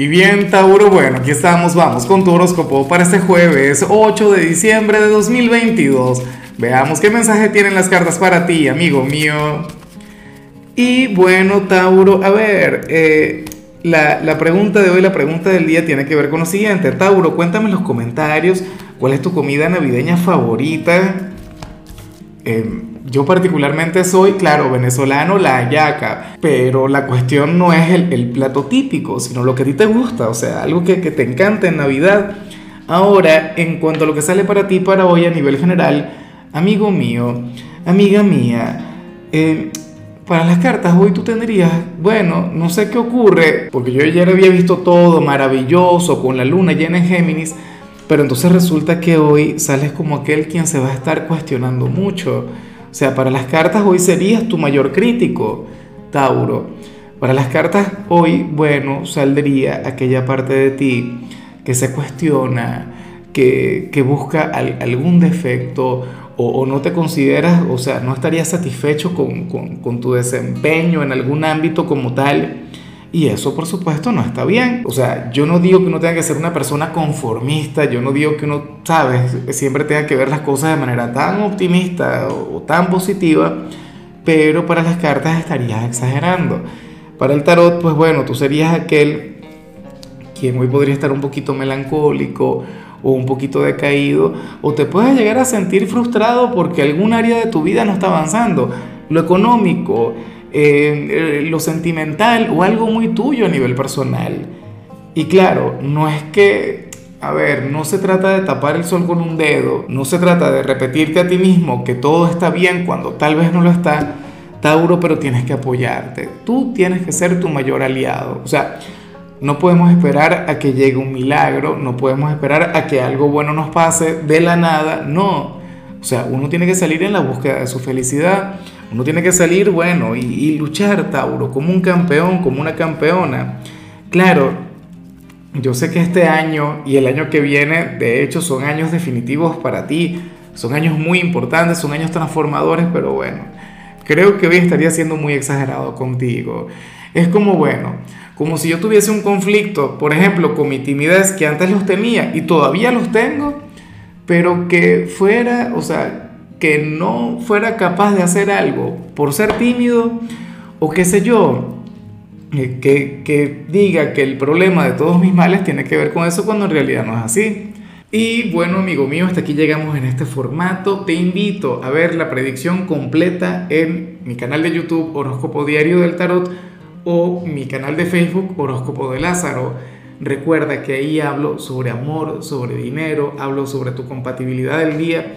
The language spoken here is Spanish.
Y bien, Tauro, bueno, aquí estamos, vamos con tu horóscopo para este jueves 8 de diciembre de 2022. Veamos qué mensaje tienen las cartas para ti, amigo mío. Y bueno, Tauro, a ver, eh, la, la, pregunta de hoy, la pregunta del día tiene que ver con lo siguiente. Tauro, cuéntame en los comentarios cuál es tu comida navideña favorita. Eh, yo particularmente soy, claro, venezolano, la hallaca, pero la cuestión no es el, plato típico, sino lo que a ti te gusta, o sea, algo que, te encanta en Navidad. Ahora, en cuanto a lo que sale para ti para hoy a nivel general, amigo mío, amiga mía, eh, para las cartas hoy tú tendrías, bueno, no sé qué ocurre, porque yo ayer había visto todo maravilloso con la luna llena en Géminis, pero entonces resulta que hoy sales como aquel quien se va a estar cuestionando mucho o sea, para las cartas hoy serías tu mayor crítico, Tauro. Para las cartas hoy, bueno, saldría aquella parte de ti que se cuestiona, que, busca algún defecto o, no te consideras, o sea, no estarías satisfecho con, con tu desempeño en algún ámbito como tal y eso, por supuesto, no está bien. O sea, yo no digo que uno tenga que ser una persona conformista, yo no digo que uno, sabes, siempre tenga que ver las cosas de manera tan optimista o, tan positiva, pero para las cartas estarías exagerando. Para el tarot, pues bueno, tú serías aquel quien hoy podría estar un poquito melancólico o un poquito decaído, o te puedes llegar a sentir frustrado porque algún área de tu vida no está avanzando. Lo económico, eh, lo sentimental o algo muy tuyo a nivel personal. Y claro, no es que, a ver, no se trata de tapar el sol con un dedo, no se trata de repetirte a ti mismo que todo está bien cuando tal vez no lo está, Tauro, pero tienes que apoyarte. Tú tienes que ser tu mayor aliado. O sea, no podemos esperar a que llegue un milagro, no podemos esperar a que algo bueno nos pase de la nada, no. O sea, uno tiene que salir en la búsqueda de su felicidad. Uno tiene que salir, bueno, y, luchar, Tauro, como un campeón, como una campeona. Claro, yo sé que este año y el año que viene, de hecho, son años definitivos para ti. Son años muy importantes, son años transformadores, pero bueno, creo que hoy estaría siendo muy exagerado contigo. Es como, bueno, como si yo tuviese un conflicto, por ejemplo, con mi timidez, que antes los tenía y todavía los tengo, pero que fuera, o sea, que no fuera capaz de hacer algo por ser tímido o qué sé yo, eh, que, que, diga que el problema de todos mis males tiene que ver con eso cuando en realidad no es así. Y bueno, amigo mío, hasta aquí llegamos en este formato. Te invito a ver la predicción completa en mi canal de YouTube Horóscopo Diario del Tarot o mi canal de Facebook Horóscopo de Lázaro. Recuerda que ahí hablo sobre amor, sobre dinero, hablo sobre tu compatibilidad del día